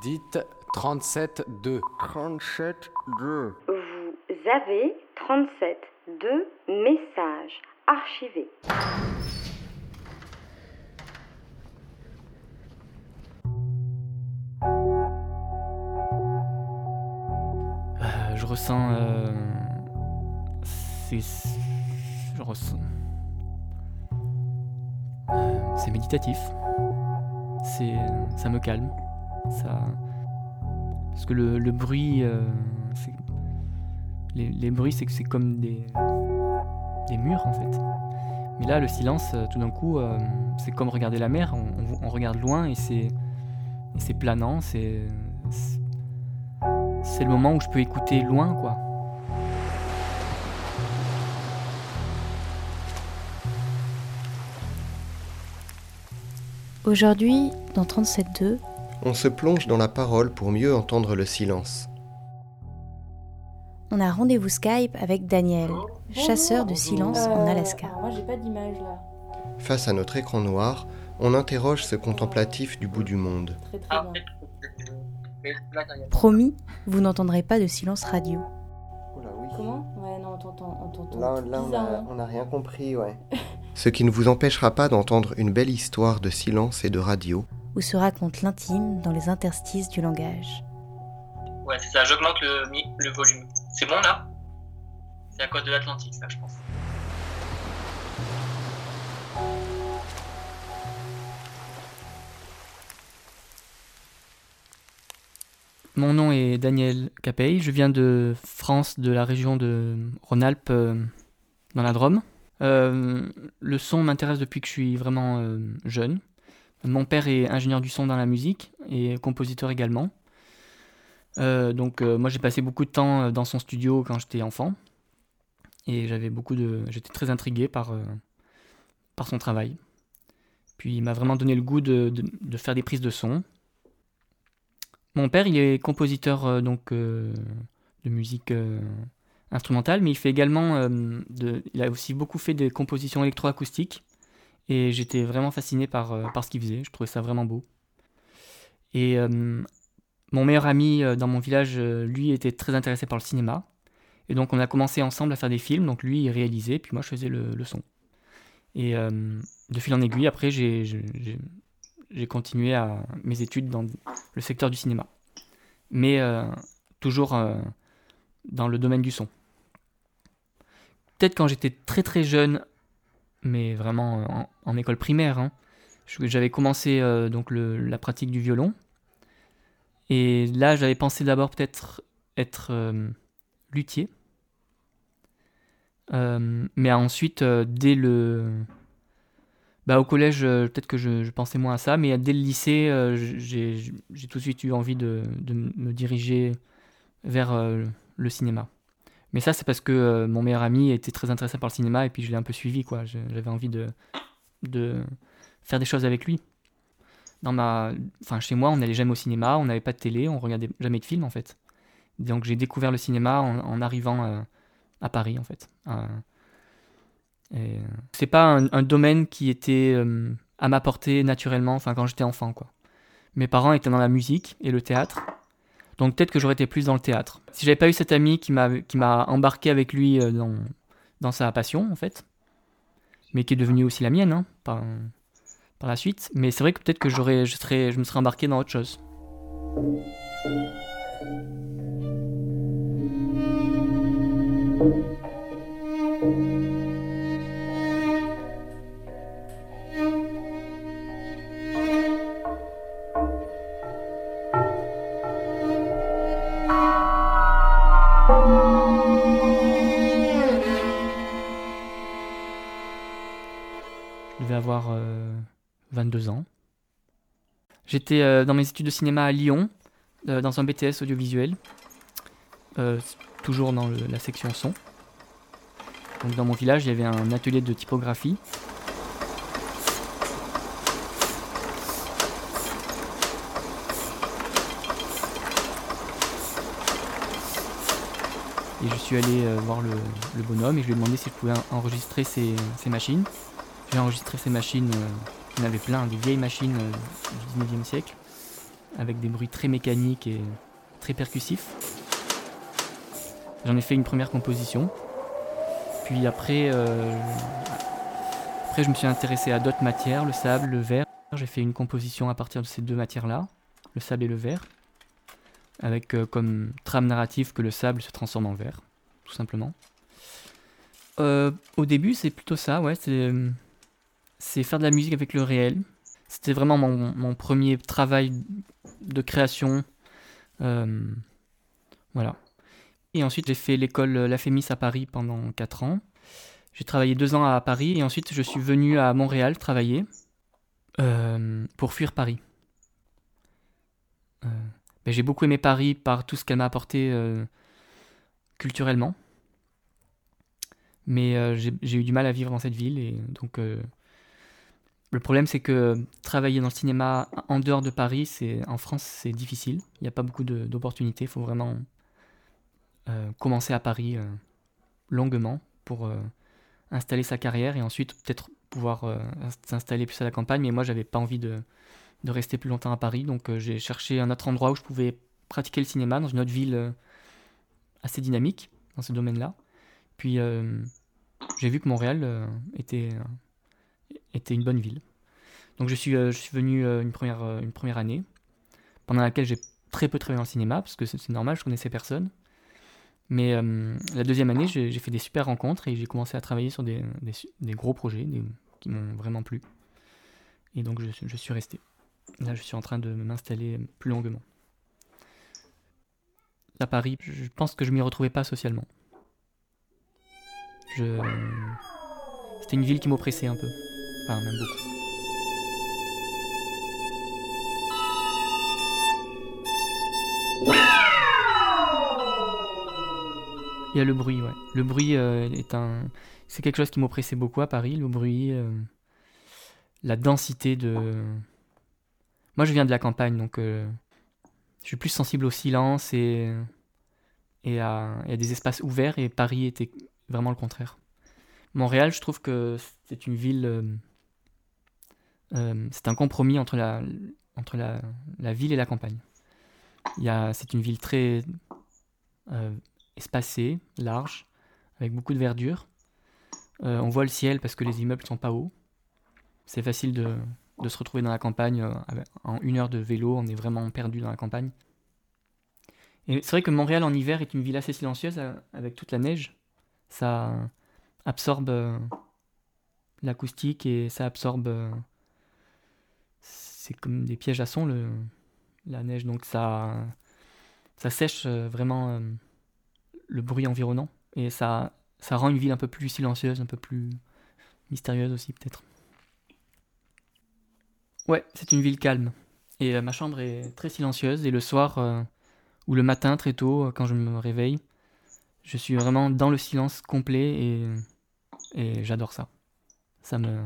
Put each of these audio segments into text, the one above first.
Dites 37-2. 37-2. Vous avez 37 de messages archivés. Euh, je ressens. euh, c'est. Je ressens. Euh, c'est méditatif. C'est. Ça me calme. Ça. Parce que le, bruit. euh, les, bruits, c'est que c'est comme des. des murs en fait. Mais là, le silence, euh, tout d'un coup, euh, c'est comme regarder la mer. On, regarde loin et c'est. c'est planant, c'est- c'est le moment où je peux écouter loin, quoi. Aujourd'hui, dans 37.2, On se plonge dans la parole pour mieux entendre le silence. on a rendez-vous Skype avec Daniel, chasseur de silence en Alaska. Euh, moi j'ai pas d'image là. Face à notre écran noir, on interroge ce contemplatif du bout du monde. Très très bien. Promis, vous n'entendrez pas de silence radio. Comment? Ouais, non, on t'entend. On t'entend Là, là, on bizarrement. a- on n'a rien compris, ouais. Ce qui ne vous empêchera pas d'entendre une belle histoire de silence et de radio. Où se raconte l'intime dans les interstices du langage. Ouais, c'est ça, j'augmente le, volume. C'est bon là? C'est à cause de l'Atlantique, ça, je pense. Mon nom est Daniel Capey, je viens de France, de la région de Rhône-Alpes, euh, dans la Drôme. Euh, le son m'intéresse depuis que je suis vraiment euh, jeune. Mon père est ingénieur du son dans la musique et compositeur également. Euh, donc euh, moi j'ai passé beaucoup de temps euh, dans son studio quand j'étais enfant et j'avais beaucoup de, j'étais très intrigué par son travail. Puis il m'a vraiment donné le goût de, faire des prises de son. Mon père, il est compositeur donc de musique instrumentale, mais il fait également, il a aussi beaucoup fait des compositions électroacoustiques, et j'étais vraiment fasciné par, euh, par ce qu'il faisait. Je trouvais ça vraiment beau. Et euh, mon meilleur ami euh, dans mon village, lui, était très intéressé par le cinéma, et donc on a commencé ensemble à faire des films. Donc lui, il réalisait, puis moi, je faisais le, le son. Et de fil en aiguille, après, j'ai- continué à mes études dans le secteur du cinéma. Mais toujours dans le domaine du son. Peut-être quand j'étais très très jeune, mais vraiment en, en école primaire, hein, j'avais commencé euh, donc la pratique du violon. Et là, j'avais pensé d'abord peut-être être euh, luthier. Euh, mais ensuite, dès le, bah, au collège, peut-être que je, je pensais moins à ça, mais dès le lycée, j'ai tout de suite eu envie de, de me diriger vers le cinéma. Mais ça, c'est parce que euh, mon meilleur ami était très intéressé par le cinéma et puis je l'ai un peu suivi, quoi. J'avais envie de, faire des choses avec lui. Dans ma, enfin, chez moi, on n'allait jamais au cinéma, on n'avait pas de télé, on regardait jamais de films, en fait. Donc j'ai découvert le cinéma en, arrivant euh, à Paris, en fait. Euh, c'est pas un, domaine qui était à ma portée naturellement, enfin quand j'étais enfant quoi. Mes parents étaient dans la musique et le théâtre, donc peut-être que j'aurais été plus dans le théâtre. Si j'avais pas eu cet ami qui m'a embarqué avec lui euh, dans sa passion en fait, mais qui est devenue aussi la mienne hein, par par la suite. Mais c'est vrai que peut-être que j'aurais je serais je me serais embarqué dans autre chose. Je devais avoir euh, 22 ans. J'étais euh, dans mes études de cinéma à Lyon, euh, dans un BTS audiovisuel, euh, toujours dans la section son. Donc dans mon village, il y avait un atelier de typographie. Et je suis allé euh, voir le, bonhomme et je lui ai demandé si je pouvais en- enregistrer ses machines. J'ai enregistré ces machines, euh, il y en avait plein, des vieilles machines euh, du 19e siècle. avec des bruits très mécaniques et très percussifs. J'en ai fait une première composition. Puis après, euh, après je me suis intéressé à d'autres matières, le sable, le verre. J'ai fait une composition à partir de ces deux matières-là, le sable et le verre, avec comme trame narrative que le sable se transforme en verre, tout simplement. Au début, c'est plutôt ça, ouais, c'est, c'est faire de la musique avec le réel. C'était vraiment mon, premier travail de création. Euh, voilà. Et ensuite, j'ai fait l'école La Fémis à Paris pendant 4 ans. J'ai travaillé 2 ans à Paris et ensuite, je suis venu à Montréal travailler euh, pour fuir Paris. Euh, ben, j'ai beaucoup aimé Paris par tout ce qu'elle m'a apporté euh, culturellement. Mais euh, j'ai eu du mal à vivre dans cette ville et donc euh, le problème c'est que travailler dans le cinéma en dehors de Paris, c'est en France c'est difficile. Il n'y a pas beaucoup d'opportunités. Il faut vraiment euh, commencer à Paris euh, longuement pour euh, installer sa carrière et ensuite peut-être pouvoir s'installer plus à la campagne. Mais moi j'avais pas envie de, rester plus longtemps à Paris, donc j'ai cherché un autre endroit où je pouvais pratiquer le cinéma dans une autre ville assez dynamique dans ce domaine-là. Puis j'ai vu que Montréal était, était une bonne ville. Donc je suis, euh, je suis venu euh, une, première, euh, une première année, pendant laquelle j'ai très peu travaillé dans le cinéma, parce que c'est normal, je connaissais personne. Mais la deuxième année, j'ai fait des super rencontres et j'ai commencé à travailler sur des, des gros projets des- qui m'ont vraiment plu. Et donc je, je suis resté. Là, je suis en train de m'installer plus longuement. À Paris, je pense que je m'y retrouvais pas socialement. C'était une ville qui m'oppressait un peu. Enfin, même beaucoup. Il y a le bruit, ouais. Le bruit euh, est un... C'est quelque chose qui m'oppressait beaucoup à Paris, le bruit, euh, la densité de... Moi, je viens de la campagne, donc euh, je suis plus sensible au silence et, et, à, et à des espaces ouverts, et Paris était vraiment le contraire. Montréal, je trouve que c'est une ville... euh, c'est un compromis entre la, ville et la campagne. C'est une ville très euh, espacée, large, avec beaucoup de verdure. Euh, on voit le ciel parce que les immeubles sont pas hauts. C'est facile de, de se retrouver dans la campagne. en une heure de vélo, on est vraiment perdu dans la campagne. Et c'est vrai que Montréal en hiver est une ville assez silencieuse avec toute la neige. Ça absorbe l'acoustique et ça absorbe. C'est comme des pièges à son, la neige. Donc ça, ça sèche euh, vraiment euh, le bruit environnant. Et ça, ça rend une ville un peu plus silencieuse, un peu plus mystérieuse aussi, peut-être. Ouais, c'est une ville calme. Et euh, ma chambre est très silencieuse. Et le soir ou le matin, très tôt, quand je me réveille, je suis vraiment dans le silence complet et, et j'adore ça. Ça me,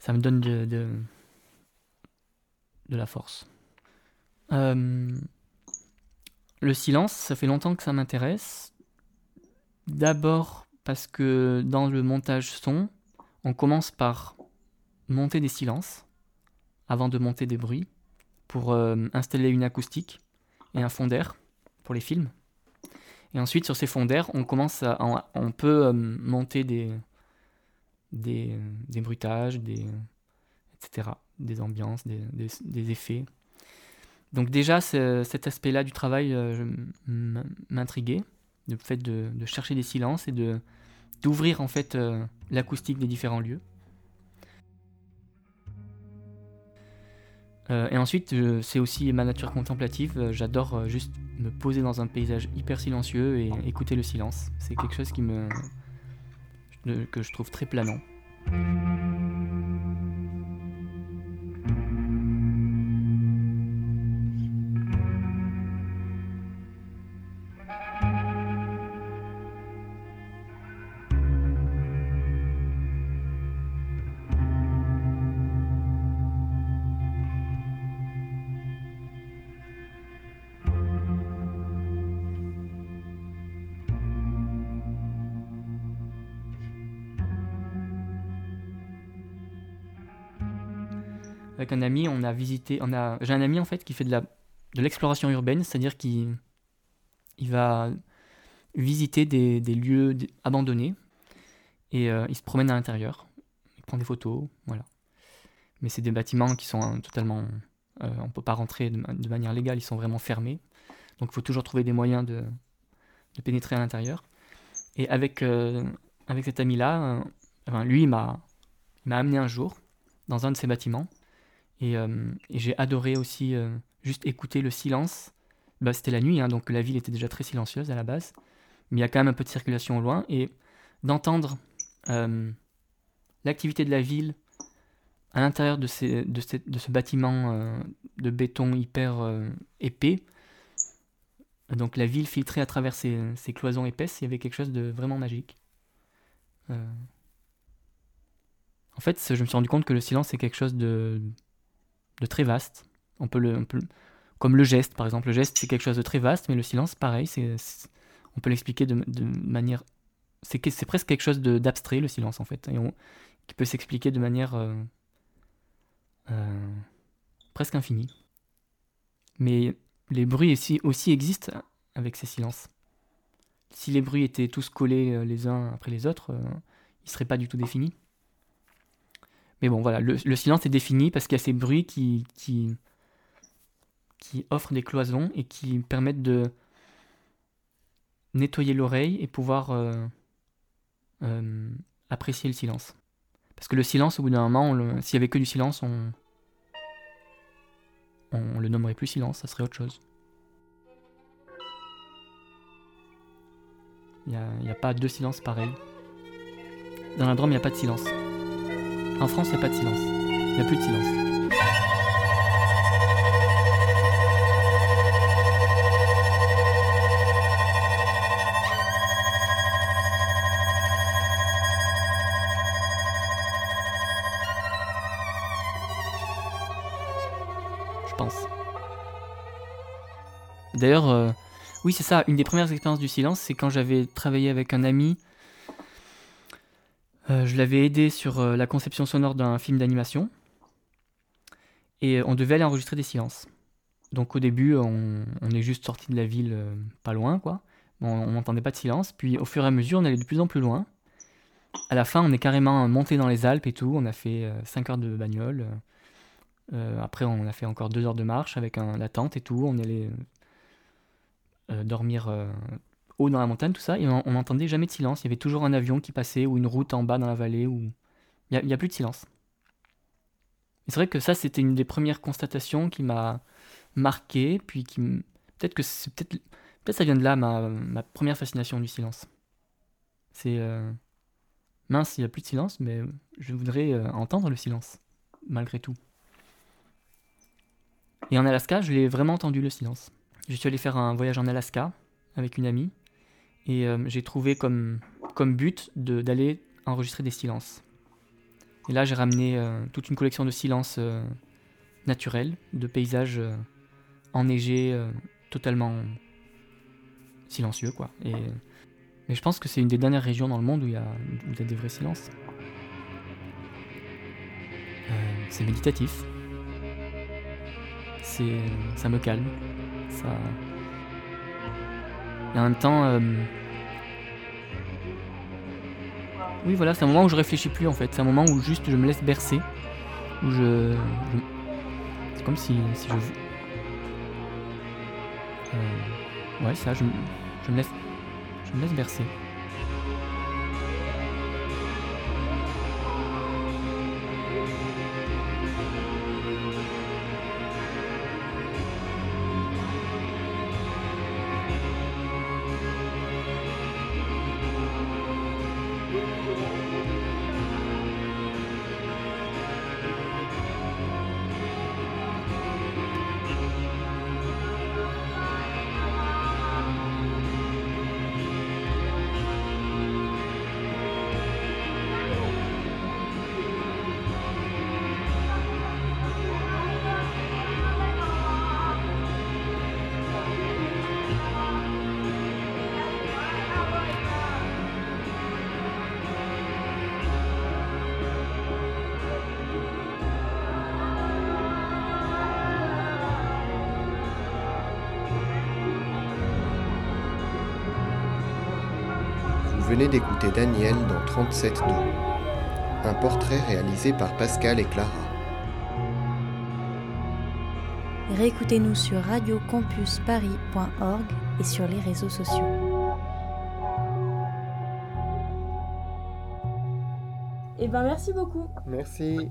ça me donne de, de, de la force. Euh, le silence, ça fait longtemps que ça m'intéresse. D'abord parce que dans le montage son, on commence par monter des silences avant de monter des bruits pour euh, installer une acoustique et un fond d'air pour les films. Et ensuite, sur ces fonds d'air, on commence à, peut euh, monter des, des, des, etc., des ambiances, des, effets. Donc déjà, ce- cet aspect-là du travail euh, m'intriguait, le fait de, chercher des silences et d'ouvrir en fait euh, l'acoustique des différents lieux. Euh, et ensuite, c'est aussi ma nature contemplative. J'adore juste me poser dans un paysage hyper silencieux et écouter le silence. C'est quelque chose qui me que je trouve très planant. Avec un ami, on a visité, j'ai un ami en fait qui fait de l'exploration urbaine, c'est-à-dire qu'il il va visiter des, lieux abandonnés et euh, il se promène à l'intérieur, il prend des photos, voilà. Mais c'est des bâtiments qui sont euh, totalement, euh, on peut pas rentrer de, ma- de manière légale, ils sont vraiment fermés, donc il faut toujours trouver des moyens de, pénétrer à l'intérieur. Et avec euh, cet ami-là, euh, enfin, lui il m'a il m'a amené un jour dans un de ces bâtiments et, euh, et j'ai adoré aussi euh, juste écouter le silence. Bah, c'était la nuit, hein, donc la ville était déjà très silencieuse à la base, mais il y a quand même un peu de circulation au loin et d'entendre euh, l'activité de la ville à l'intérieur de, ces, de, ce bâtiment de béton hyper épais. Donc la ville filtrée à travers ces, cloisons épaisses, il y avait quelque chose de vraiment magique. En fait, je me suis rendu compte que le silence c'est quelque chose de, de très vaste. On peut le, comme le geste, par exemple. Le geste, c'est quelque chose de très vaste, mais le silence, pareil, c'est, on peut l'expliquer de, manière. C'est, que- c'est presque quelque chose d'abstrait, le silence, en fait, qui peut s'expliquer de manière euh, euh, presque infinie. Mais les bruits aussi, existent avec ces silences. Si les bruits étaient tous collés euh, les uns après les autres, ils ne seraient pas du tout définis. Mais bon, voilà, le, le silence est défini parce qu'il y a ces bruits qui, qui, qui offrent des cloisons et qui permettent de nettoyer l'oreille et pouvoir euh, euh, apprécier le silence. Parce que le silence, au bout d'un moment, s'il y avait que du silence, on, on le nommerait plus silence, ça serait autre chose. Il n'y a pas deux silences pareils. Dans la Drôme, il n'y a pas de silence. En France, il n'y a pas de silence. Il n'y a plus de silence. Je pense. D'ailleurs, euh, oui, c'est ça. Une des premières expériences du silence, c'est quand j'avais travaillé avec un ami. Euh, je l'avais aidé sur euh, la conception sonore d'un film d'animation. Et on devait aller enregistrer des silences. Donc au début, on, est juste sorti de la ville euh, pas loin, quoi. On n'entendait pas de silence. Puis au fur et à mesure, on allait de plus en plus loin. À la fin, on est carrément monté dans les Alpes et tout. On a fait 5 heures de bagnole. Euh, après, on a fait encore 2 heures de marche avec un, la tente et tout. On allait euh, dormir euh, haut dans la montagne, tout ça. Et on n'entendait jamais de silence. Il y avait toujours un avion qui passait ou une route en bas dans la vallée. Où... Il n'y a, plus de silence. C'est vrai que ça, c'était une des premières constatations qui m'a marqué. Puis qui peut-être que c'est peut-être peut-être ça vient de là ma, ma première fascination du silence. C'est euh... mince, il n'y a plus de silence, mais je voudrais euh, entendre le silence malgré tout. Et en Alaska, je l'ai vraiment entendu le silence. Je suis allé faire un voyage en Alaska avec une amie et euh, j'ai trouvé comme, comme but d'aller enregistrer des silences. Et là, j'ai ramené euh, toute une collection de silences euh, naturels, de paysages euh, enneigés, totalement silencieux, quoi. Et, mais je pense que c'est une des dernières régions dans le monde où il y a, où il y a des vrais silences. C'est méditatif ça me calme et en même temps oui voilà c'est un moment où je réfléchis plus en fait. C'est un moment où juste je me laisse bercer où je, c'est comme si, si je euh... ouais ça je, je me laisse je me laisse bercer venez d'écouter Daniel dans 37.2, un portrait réalisé par Pascal et Clara. Réécoutez-nous sur radiocampusparis.org et sur les réseaux sociaux. Eh ben merci beaucoup. Merci.